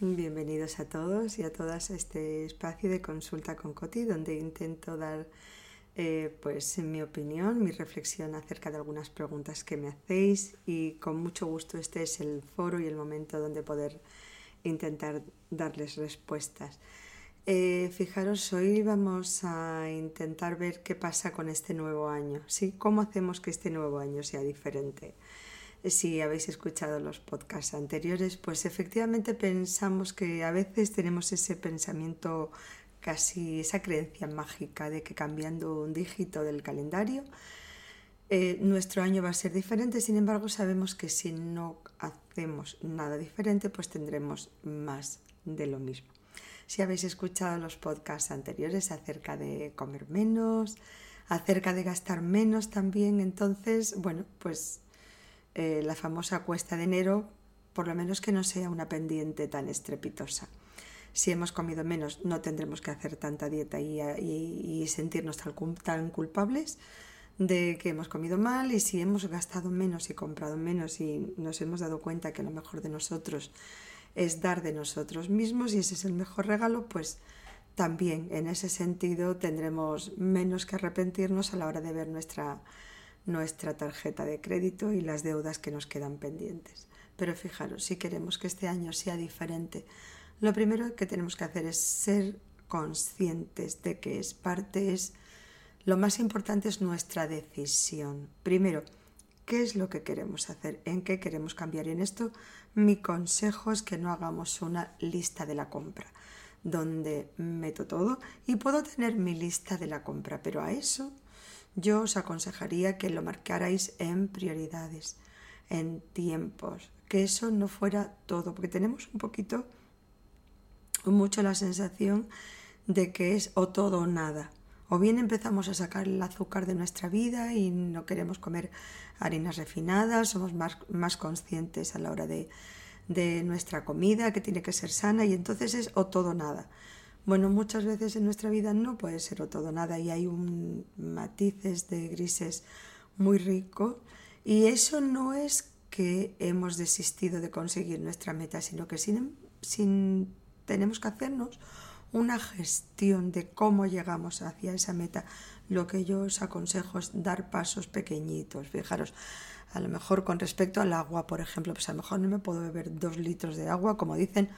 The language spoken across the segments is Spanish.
Bienvenidos a todos y a todas a este espacio de consulta con Coti, donde intento dar eh, pues mi opinión, mi reflexión acerca de algunas preguntas que me hacéis y con mucho gusto este es el foro y el momento donde poder intentar darles respuestas. Eh, fijaros, hoy vamos a intentar ver qué pasa con este nuevo año, ¿sí? ¿Cómo hacemos que este nuevo año sea diferente? si habéis escuchado los podcasts anteriores, pues efectivamente pensamos que a veces tenemos ese pensamiento casi esa creencia mágica de que cambiando un dígito del calendario eh, nuestro año va a ser diferente, sin embargo sabemos que si no hacemos nada diferente pues tendremos más de lo mismo. Si habéis escuchado los podcasts anteriores acerca de comer menos, acerca de gastar menos también, entonces, bueno, pues eh, la famosa cuesta de enero, por lo menos que no sea una pendiente tan estrepitosa. Si hemos comido menos, no tendremos que hacer tanta dieta y, sentirnos tan, culpables de que hemos comido mal y si hemos gastado menos y comprado menos y nos hemos dado cuenta que lo mejor de nosotros es dar de nosotros mismos y ese es el mejor regalo, pues también en ese sentido tendremos menos que arrepentirnos a la hora de ver nuestra nuestra tarjeta de crédito y las deudas que nos quedan pendientes. Pero fijaros, si queremos que este año sea diferente, lo primero que tenemos que hacer es ser conscientes de que es parte, es lo más importante es nuestra decisión. Primero, ¿qué es lo que queremos hacer? ¿En qué queremos cambiar? Y en esto mi consejo es que no hagamos una lista de la compra donde meto todo y puedo tener mi lista de la compra, pero a eso yo os aconsejaría que lo marcarais en prioridades, en tiempos, que eso no fuera todo, porque tenemos un poquito, mucho la sensación de que es o todo o nada. O bien empezamos a sacar el azúcar de nuestra vida y no queremos comer harinas refinadas, somos más, más conscientes a la hora de, de nuestra comida, que tiene que ser sana, y entonces es o todo nada. Bueno, muchas veces en nuestra vida no puede ser o todo nada y hay un matices de grises muy rico y eso no es que hemos desistido de conseguir nuestra meta, sino que sin, sin, tenemos que hacernos una gestión de cómo llegamos hacia esa meta. Lo que yo os aconsejo es dar pasos pequeñitos. Fijaros, a lo mejor con respecto al agua, por ejemplo, pues a lo mejor no me puedo beber dos litros de agua, como dicen,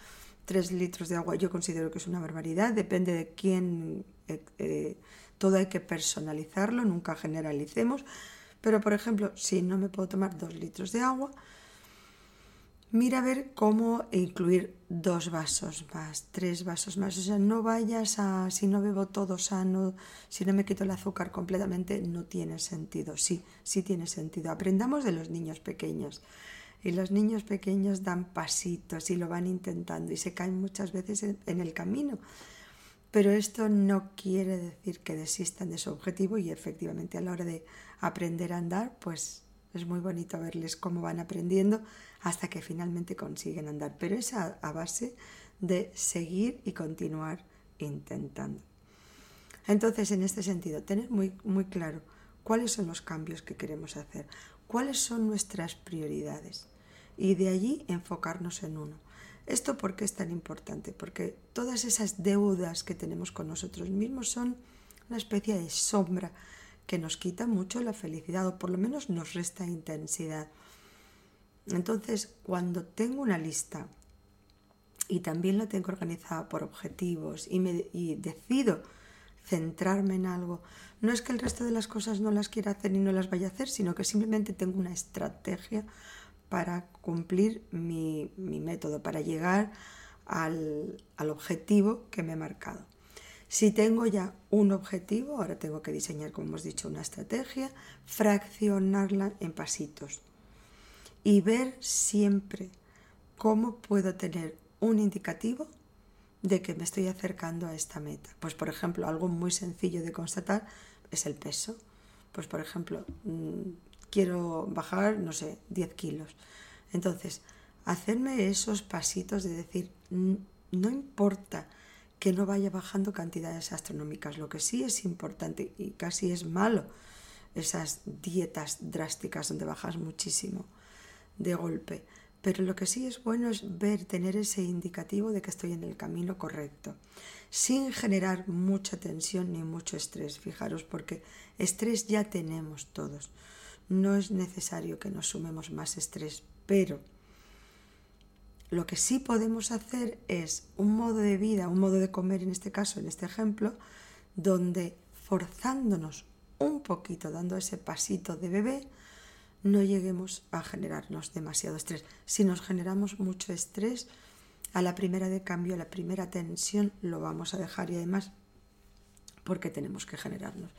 3 litros de agua yo considero que es una barbaridad, depende de quién, eh, eh, todo hay que personalizarlo, nunca generalicemos, pero por ejemplo, si no me puedo tomar 2 litros de agua, mira a ver cómo incluir dos vasos más, tres vasos más. O sea, no vayas a, si no bebo todo sano, si no me quito el azúcar completamente, no tiene sentido. Sí, sí tiene sentido. Aprendamos de los niños pequeños. Y los niños pequeños dan pasitos y lo van intentando y se caen muchas veces en, el camino. Pero esto no quiere decir que desistan de su objetivo y efectivamente a la hora de aprender a andar, pues es muy bonito verles cómo van aprendiendo hasta que finalmente consiguen andar. Pero es a, base de seguir y continuar intentando. Entonces, en este sentido, tener muy, muy claro cuáles son los cambios que queremos hacer, cuáles son nuestras prioridades y de allí enfocarnos en uno. ¿Esto por qué es tan importante? Porque todas esas deudas que tenemos con nosotros mismos son una especie de sombra que nos quita mucho la felicidad o por lo menos nos resta intensidad. Entonces, cuando tengo una lista y también la tengo organizada por objetivos y, decido centrarme en algo, no es que el resto de las cosas no las quiera hacer y no las vaya a hacer, sino que simplemente tengo una estrategia para cumplir mi, método, para llegar al, objetivo que me he marcado. Si tengo ya un objetivo, ahora tengo que diseñar, como hemos dicho, una estrategia, fraccionarla en pasitos y ver siempre cómo puedo tener un indicativo de que me estoy acercando a esta meta. Pues por ejemplo, algo muy sencillo de constatar es el peso. Pues por ejemplo, mm, quiero bajar, no sé, 10 kilos. Entonces, hacerme esos pasitos de decir, no importa que no vaya bajando cantidades astronómicas, lo que sí es importante y casi es malo, esas dietas drásticas donde bajas muchísimo de golpe. Pero lo que sí es bueno es ver, tener ese indicativo de que estoy en el camino correcto, sin generar mucha tensión ni mucho estrés. Fijaros, porque estrés ya tenemos todos. No es necesario que nos sumemos más estrés, pero lo que sí podemos hacer es un modo de vida, un modo de comer en este caso, en este ejemplo, donde forzándonos un poquito, dando ese pasito de bebé, no lleguemos a generarnos demasiado estrés. Si nos generamos mucho estrés, a la primera de cambio, a la primera tensión, lo vamos a dejar y además, porque tenemos que generarnos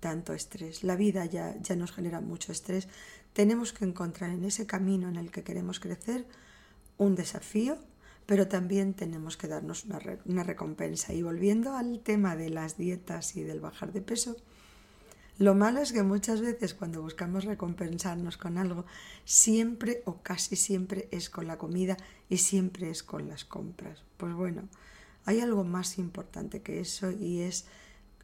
tanto estrés. La vida ya, ya nos genera mucho estrés. Tenemos que encontrar en ese camino en el que queremos crecer un desafío, pero también tenemos que darnos una, una recompensa. Y volviendo al tema de las dietas y del bajar de peso, lo malo es que muchas veces cuando buscamos recompensarnos con algo, siempre o casi siempre es con la comida y siempre es con las compras. Pues bueno, hay algo más importante que eso y es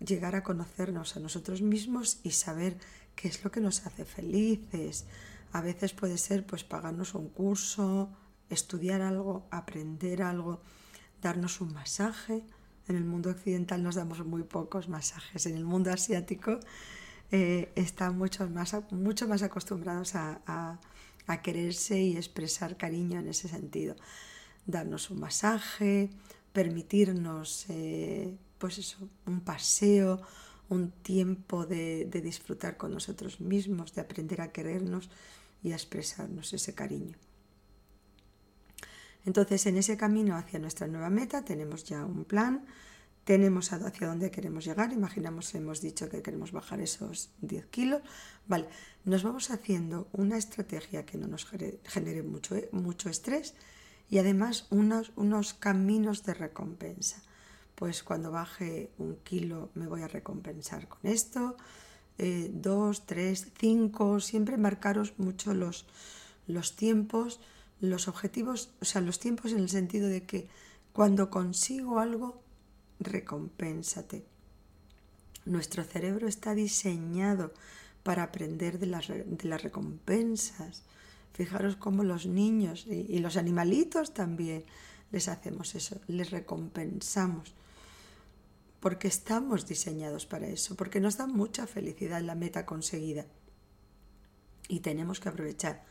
llegar a conocernos a nosotros mismos y saber qué es lo que nos hace felices. A veces puede ser pues pagarnos un curso, estudiar algo, aprender algo, darnos un masaje. En el mundo occidental nos damos muy pocos masajes. En el mundo asiático eh, están mucho más, mucho más acostumbrados a, quererse y expresar cariño en ese sentido. Darnos un masaje, permitirnos eh, pues eso, un paseo, un tiempo de, de, disfrutar con nosotros mismos, de aprender a querernos y a expresarnos ese cariño. Entonces, en ese camino hacia nuestra nueva meta tenemos ya un plan, tenemos hacia dónde queremos llegar, imaginamos, hemos dicho que queremos bajar esos 10 kilos, vale, nos vamos haciendo una estrategia que no nos genere mucho, eh, mucho estrés y además unos, unos caminos de recompensa. Pues cuando baje un kilo me voy a recompensar con esto, eh, dos, tres, cinco, siempre marcaros mucho los, los tiempos, los objetivos, o sea, los tiempos en el sentido de que cuando consigo algo recompénsate. Nuestro cerebro está diseñado para aprender de las, de las recompensas. Fijaros cómo los niños y, y los animalitos también les hacemos eso, les recompensamos porque estamos diseñados para eso, porque nos da mucha felicidad la meta conseguida. Y tenemos que aprovechar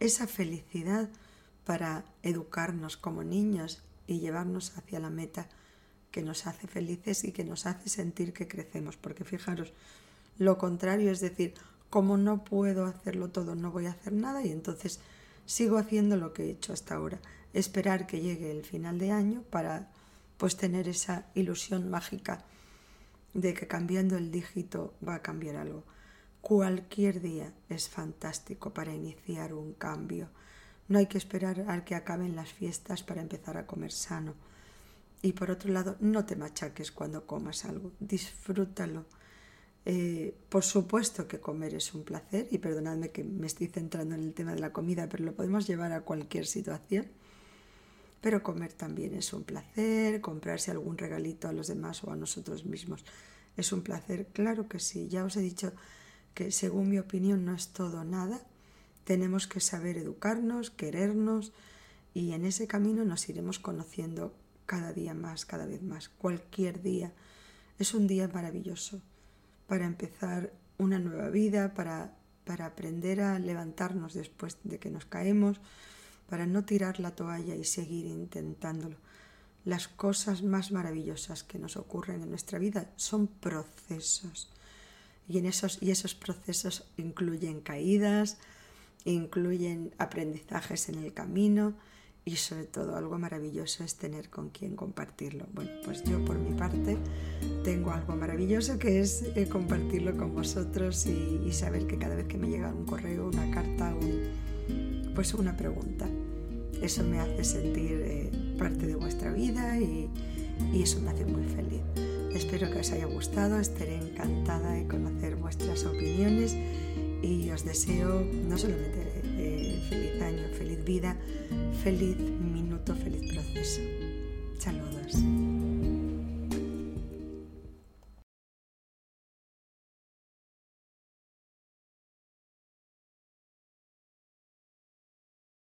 esa felicidad para educarnos como niños y llevarnos hacia la meta que nos hace felices y que nos hace sentir que crecemos. Porque fijaros, lo contrario es decir, como no puedo hacerlo todo, no voy a hacer nada y entonces sigo haciendo lo que he hecho hasta ahora. Esperar que llegue el final de año para pues tener esa ilusión mágica de que cambiando el dígito va a cambiar algo. Cualquier día es fantástico para iniciar un cambio. No hay que esperar a que acaben las fiestas para empezar a comer sano. Y por otro lado, no te machaques cuando comas algo, disfrútalo. Eh, por supuesto que comer es un placer, y perdonadme que me estoy centrando en el tema de la comida, pero lo podemos llevar a cualquier situación. Pero comer también es un placer, comprarse algún regalito a los demás o a nosotros mismos es un placer, claro que sí. Ya os he dicho que según mi opinión no es todo nada. Tenemos que saber educarnos, querernos y en ese camino nos iremos conociendo cada día más, cada vez más, cualquier día. Es un día maravilloso para empezar una nueva vida, para, para aprender a levantarnos después de que nos caemos, para no tirar la toalla y seguir intentándolo. Las cosas más maravillosas que nos ocurren en nuestra vida son procesos. Y, en esos, y esos procesos incluyen caídas, incluyen aprendizajes en el camino, y sobre todo algo maravilloso es tener con quien compartirlo. Bueno, pues yo por mi parte tengo algo maravilloso que es eh, compartirlo con vosotros y, saber que cada vez que me llega un correo, una carta, pues una pregunta, eso me hace sentir eh, parte de vuestra vida y, y eso me hace muy feliz. Espero que os haya gustado, estaré encantada de conocer vuestras opiniones y os deseo no solamente feliz año, feliz vida, feliz minuto, feliz proceso. Saludos.